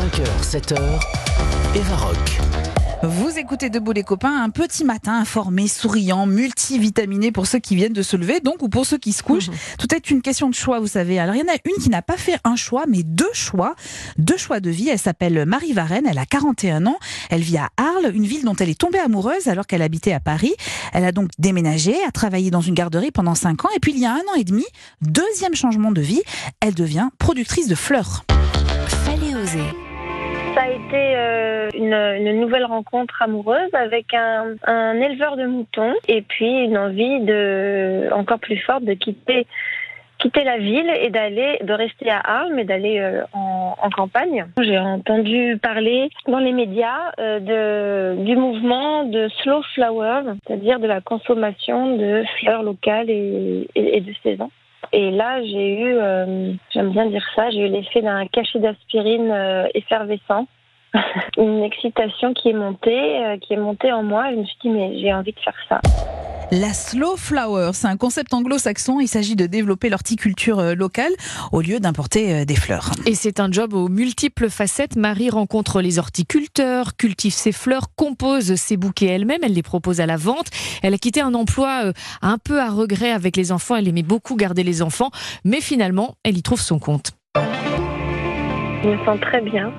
5h, 7h, Eva Rock. Vous écoutez Debout les copains, un petit matin informé, souriant, multivitaminé pour ceux qui viennent de se lever, donc ou pour ceux qui se couchent. Tout est une question de choix, vous savez. Alors il y en a une qui n'a pas fait un choix, mais deux choix, deux choix de vie. Elle s'appelle Marie Varenne, elle a 41 ans, elle vit à Arles, une ville dont elle est tombée amoureuse alors qu'elle habitait à Paris. Elle a donc déménagé, a travaillé dans une garderie pendant 5 ans, et puis il y a un an et demi, deuxième changement de vie, elle devient productrice de fleurs. Fallait oser. Été euh, une, nouvelle rencontre amoureuse avec un, éleveur de moutons et puis une envie de encore plus forte de quitter quitter la ville et d'aller de rester à Arles mais d'aller euh, en, campagne. J'ai entendu parler dans les médias euh, de du mouvement de slow flower, c'est-à-dire de la consommation de fleurs locales et, et, de saison. Et là, j'ai eu, j'aime bien dire ça, j'ai eu l'effet d'un cachet d'aspirine effervescent. Une excitation qui est montée, euh, qui est montée en moi. Et je me suis dit, mais j'ai envie de faire ça. La slow flower, c'est un concept anglo-saxon. Il s'agit de développer l'horticulture euh, locale au lieu d'importer euh, des fleurs. Et c'est un job aux multiples facettes. Marie rencontre les horticulteurs, cultive ses fleurs, compose ses bouquets elle-même, elle les propose à la vente. Elle a quitté un emploi un peu à regret avec les enfants. Elle aimait beaucoup garder les enfants, mais finalement, elle y trouve son compte. Je me sens très bien.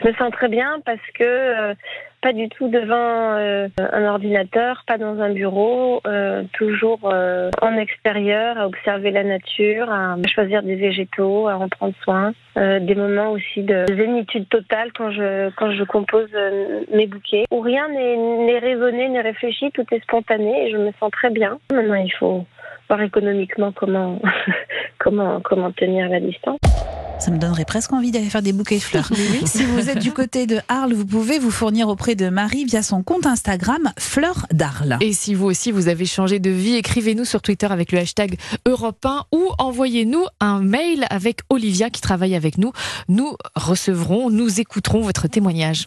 Je me sens très bien parce que euh, pas du tout devant euh, un ordinateur, pas dans un bureau, euh, toujours euh, en extérieur, à observer la nature, à choisir des végétaux, à en prendre soin. Euh, des moments aussi de zénitude totale quand je quand je compose euh, mes bouquets où rien n'est n'est raisonné, n'est réfléchi, tout est spontané et je me sens très bien. Maintenant, il faut voir économiquement comment comment comment tenir la distance. Ça me donnerait presque envie d'aller faire des bouquets de fleurs. si vous êtes du côté de Arles, vous pouvez vous fournir auprès de Marie via son compte Instagram Fleurs d'Arles. Et si vous aussi vous avez changé de vie, écrivez-nous sur Twitter avec le hashtag Europe 1 ou envoyez-nous un mail avec Olivia qui travaille avec nous. Nous recevrons, nous écouterons votre témoignage.